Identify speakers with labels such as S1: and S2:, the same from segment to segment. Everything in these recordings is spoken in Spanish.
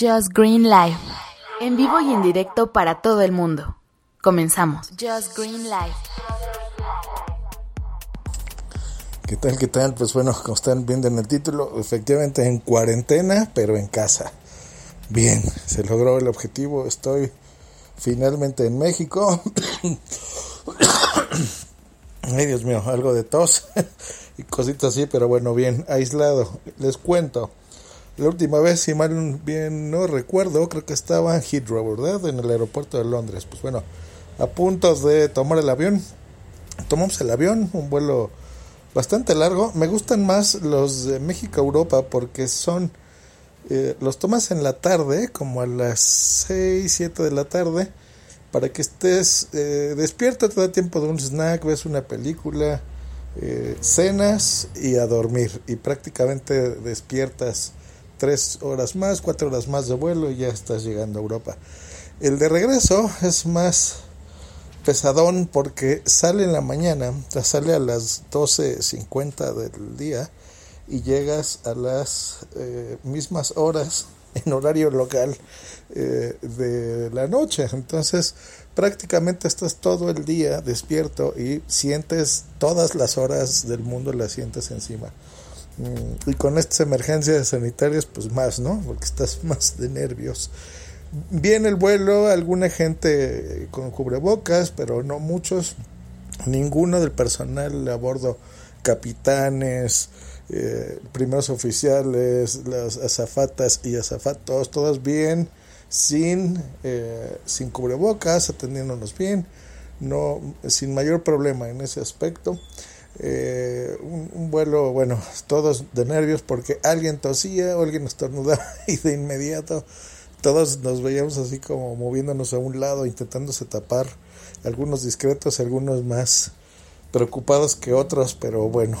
S1: Just Green Life. En vivo y en directo para todo el mundo. Comenzamos. Just Green Life.
S2: ¿Qué tal? ¿Qué tal? Pues bueno, como están viendo en el título, efectivamente en cuarentena, pero en casa. Bien, se logró el objetivo. Estoy finalmente en México. Ay, Dios mío, algo de tos y cositas así, pero bueno, bien, aislado. Les cuento. La última vez, si mal bien no recuerdo, creo que estaba en Heathrow, ¿verdad? En el aeropuerto de Londres. Pues bueno, a punto de tomar el avión. Tomamos el avión, un vuelo bastante largo. Me gustan más los de México a Europa porque son... Eh, los tomas en la tarde, como a las 6, 7 de la tarde, para que estés eh, despierto, te da tiempo de un snack, ves una película, eh, cenas y a dormir. Y prácticamente despiertas tres horas más, cuatro horas más de vuelo y ya estás llegando a Europa. El de regreso es más pesadón porque sale en la mañana, sale a las 12.50 del día y llegas a las eh, mismas horas en horario local eh, de la noche. Entonces prácticamente estás todo el día despierto y sientes todas las horas del mundo, las sientes encima. Mm, y con estas emergencias sanitarias, pues más, ¿no? Porque estás más de nervios. Viene el vuelo, alguna gente con cubrebocas, pero no muchos. Ninguno del personal a bordo, capitanes, eh, primeros oficiales, las azafatas y azafatos, todos bien, sin, eh, sin cubrebocas, atendiéndonos bien, no, sin mayor problema en ese aspecto. Eh, vuelo, bueno, todos de nervios porque alguien tosía o alguien estornudaba y de inmediato todos nos veíamos así como moviéndonos a un lado, intentándose tapar, algunos discretos, algunos más preocupados que otros, pero bueno,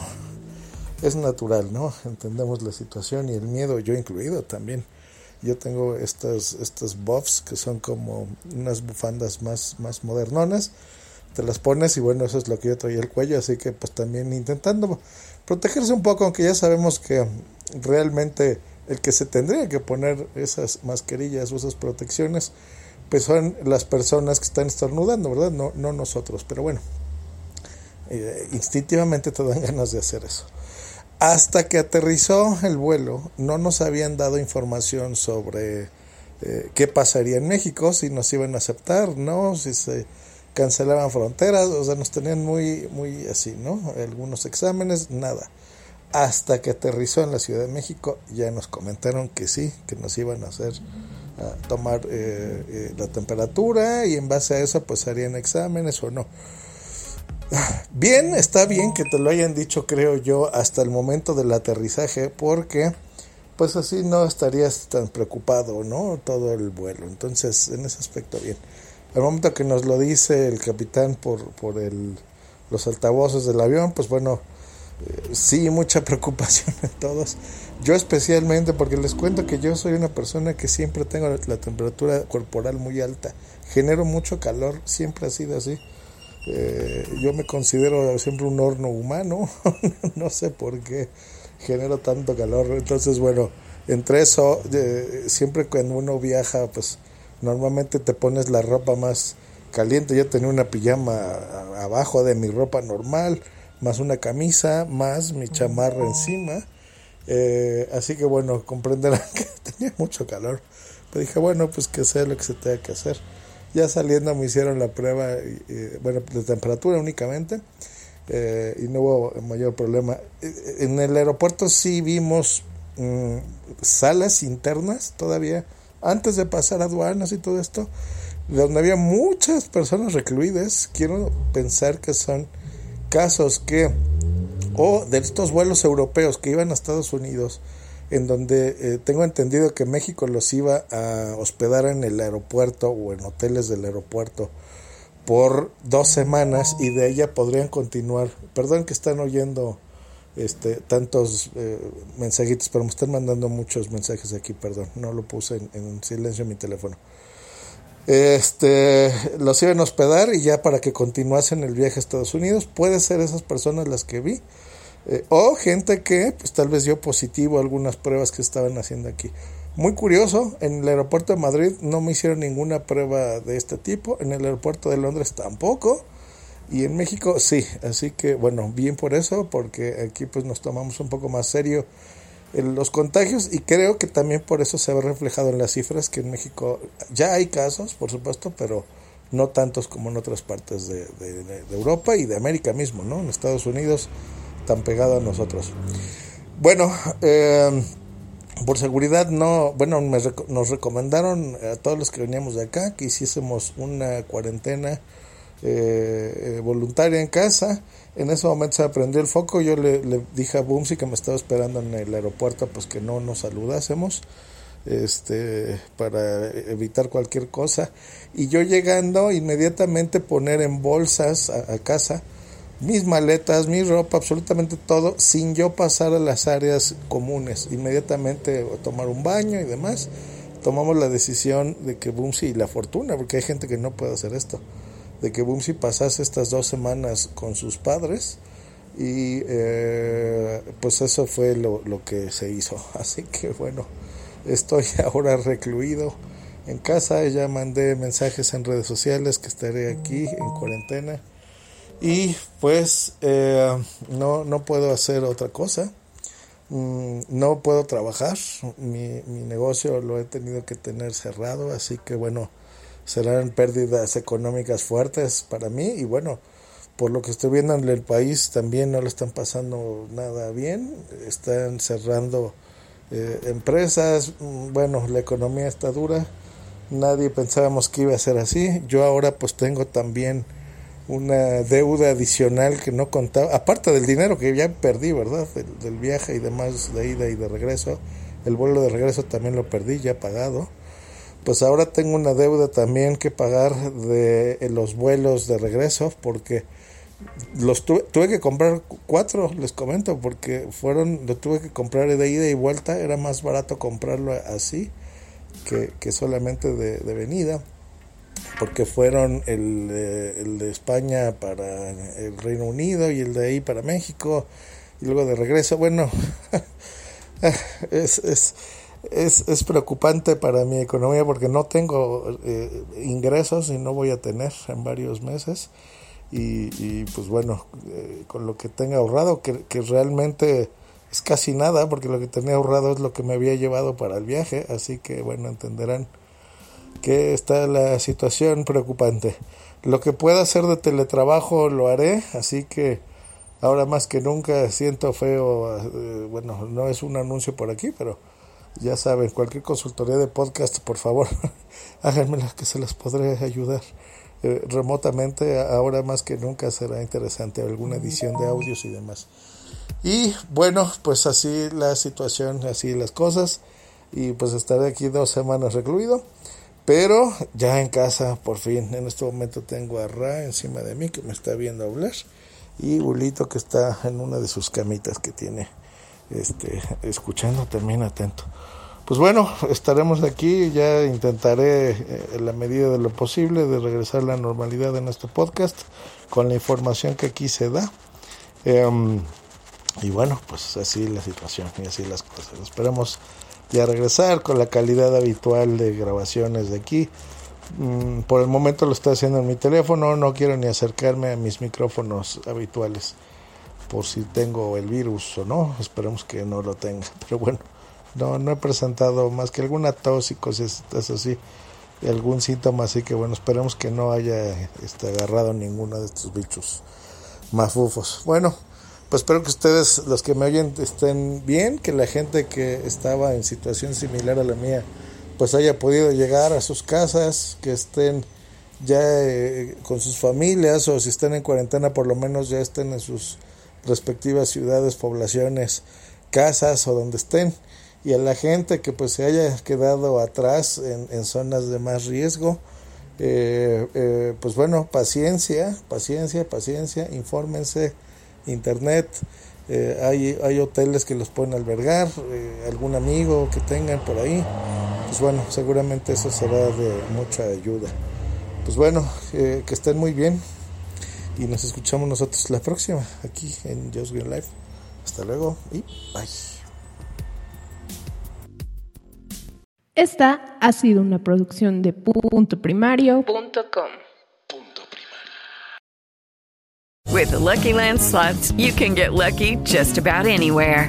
S2: es natural, ¿no? Entendemos la situación y el miedo, yo incluido también. Yo tengo estas, estas buffs que son como unas bufandas más, más modernonas te las pones y bueno, eso es lo que yo traía el cuello, así que pues también intentando protegerse un poco, aunque ya sabemos que realmente el que se tendría que poner esas mascarillas o esas protecciones, pues son las personas que están estornudando, ¿verdad? No, no nosotros, pero bueno, eh, instintivamente te dan ganas de hacer eso. Hasta que aterrizó el vuelo, no nos habían dado información sobre eh, qué pasaría en México, si nos iban a aceptar, ¿no? Si se cancelaban fronteras, o sea, nos tenían muy, muy así, ¿no? Algunos exámenes, nada. Hasta que aterrizó en la Ciudad de México, ya nos comentaron que sí, que nos iban a hacer, a tomar eh, eh, la temperatura y en base a eso, pues harían exámenes o no. Bien, está bien que te lo hayan dicho, creo yo, hasta el momento del aterrizaje, porque pues así no estarías tan preocupado, ¿no? Todo el vuelo. Entonces, en ese aspecto, bien. Al momento que nos lo dice el capitán por, por el, los altavoces del avión, pues bueno, eh, sí, mucha preocupación en todos. Yo especialmente porque les cuento que yo soy una persona que siempre tengo la temperatura corporal muy alta. Genero mucho calor, siempre ha sido así. Eh, yo me considero siempre un horno humano, no sé por qué genero tanto calor. Entonces, bueno, entre eso, eh, siempre cuando uno viaja, pues Normalmente te pones la ropa más caliente. Yo tenía una pijama abajo de mi ropa normal, más una camisa, más mi chamarra encima. Eh, así que bueno, comprenderán que tenía mucho calor. Pero dije, bueno, pues que sea lo que se tenga que hacer. Ya saliendo me hicieron la prueba, bueno, de temperatura únicamente. Eh, y no hubo mayor problema. Eh, en el aeropuerto sí vimos mm, salas internas todavía antes de pasar aduanas y todo esto, donde había muchas personas recluidas, quiero pensar que son casos que, o de estos vuelos europeos que iban a Estados Unidos, en donde eh, tengo entendido que México los iba a hospedar en el aeropuerto o en hoteles del aeropuerto por dos semanas y de ella podrían continuar. Perdón que están oyendo este tantos eh, mensajitos, pero me están mandando muchos mensajes aquí, perdón, no lo puse en, en silencio en mi teléfono. Este, los iban a hospedar y ya para que continuasen el viaje a Estados Unidos, puede ser esas personas las que vi, eh, o gente que pues tal vez dio positivo algunas pruebas que estaban haciendo aquí. Muy curioso, en el aeropuerto de Madrid no me hicieron ninguna prueba de este tipo, en el aeropuerto de Londres tampoco, y en México sí, así que bueno, bien por eso, porque aquí pues nos tomamos un poco más serio los contagios y creo que también por eso se ve reflejado en las cifras que en México ya hay casos, por supuesto, pero no tantos como en otras partes de, Europa y de América mismo, ¿no? En Estados Unidos tan pegado a nosotros. Bueno, eh, por seguridad no, bueno, nos recomendaron a todos los que veníamos de acá que hiciésemos una cuarentena eh, voluntaria en casa. En ese momento se prendió el foco. Yo le, dije a Bumsy que me estaba esperando en el aeropuerto, pues que no nos saludásemos este para evitar cualquier cosa y yo llegando inmediatamente poner en bolsas a, casa mis maletas, mi ropa, absolutamente todo, sin yo pasar a las áreas comunes. Inmediatamente tomar un baño y demás, tomamos la decisión de que Bumsy y la fortuna, porque hay gente que no puede hacer esto, de que Bumsy pasase estas dos semanas con sus padres y eh, pues eso fue lo, lo, que se hizo. Así que bueno, estoy ahora recluido en casa, ya mandé mensajes en redes sociales que estaré aquí en cuarentena y pues eh, no, no puedo hacer otra cosa. Mm, no puedo trabajar, mi, mi negocio lo he tenido que tener cerrado, así que bueno, serán pérdidas económicas fuertes para mí y bueno, por lo que estoy viendo en el país también no le están pasando nada bien, están cerrando eh, empresas, mm, bueno, la economía está dura, nadie pensábamos que iba a ser así, yo ahora pues tengo también una deuda adicional que no contaba, aparte del dinero que ya perdí, ¿verdad? Del, del viaje y demás de ida y de regreso, el vuelo de regreso también lo perdí, ya pagado pues ahora tengo una deuda también que pagar de los vuelos de regreso porque los tuve, tuve que comprar cuatro, les comento, porque fueron, lo tuve que comprar de ida y vuelta, era más barato comprarlo así que, que solamente de, venida, porque fueron el, el de España para el Reino Unido y el de ahí para México, y luego de regreso, bueno, es, es es, es preocupante para mi economía porque no tengo eh, ingresos y no voy a tener en varios meses. Y, y pues bueno, eh, con lo que tenga ahorrado, que, que realmente es casi nada, porque lo que tenía ahorrado es lo que me había llevado para el viaje, así que bueno, entenderán que está la situación preocupante. Lo que pueda hacer de teletrabajo lo haré, así que ahora más que nunca siento feo, eh, bueno, no es un anuncio por aquí, pero ya saben, cualquier consultoría de podcast, por favor, háganmela que se las podré ayudar eh, remotamente. Ahora más que nunca será interesante alguna edición de audios y demás. Y bueno, pues así la situación, así las cosas. Y pues estaré aquí dos semanas recluido. Pero ya en casa, por fin, en este momento tengo a Ra encima de mí que me está viendo hablar. Y Bulito que está en una de sus camitas que tiene este, escuchando también atento. Pues bueno, estaremos aquí, ya intentaré eh, en la medida de lo posible de regresar a la normalidad en este podcast con la información que aquí se da. Em, y bueno, pues así la situación y así las cosas. Esperemos ya regresar con la calidad habitual de grabaciones de aquí. Mm, por el momento lo estoy haciendo en mi teléfono, no quiero ni acercarme a mis micrófonos habituales por si tengo el virus o no, esperemos que no lo tenga, pero bueno, no, no he presentado más que alguna tos y cosas así, algún síntoma, así que bueno, esperemos que no haya este, agarrado ninguno de estos bichos mafufos. Bueno, pues espero que ustedes, los que me oyen, estén bien, que la gente que estaba en situación similar a la mía, pues haya podido llegar a sus casas, que estén ya eh, con sus familias o si están en cuarentena por lo menos ya estén en sus respectivas ciudades, poblaciones, casas o donde estén y a la gente que pues se haya quedado atrás en, en zonas de más riesgo, eh, eh, pues bueno, paciencia, paciencia, paciencia, infórmense, internet, eh, hay, hay hoteles que los pueden albergar, algún amigo que tengan por ahí, pues bueno, seguramente eso será de mucha ayuda. Pues bueno, que estén muy bien y nos escuchamos nosotros la próxima aquí en Just Green Life. Hasta luego y bye.
S3: Esta ha sido una producción de punto primario.com.
S4: With the Lucky Land slots, you can get lucky just about anywhere.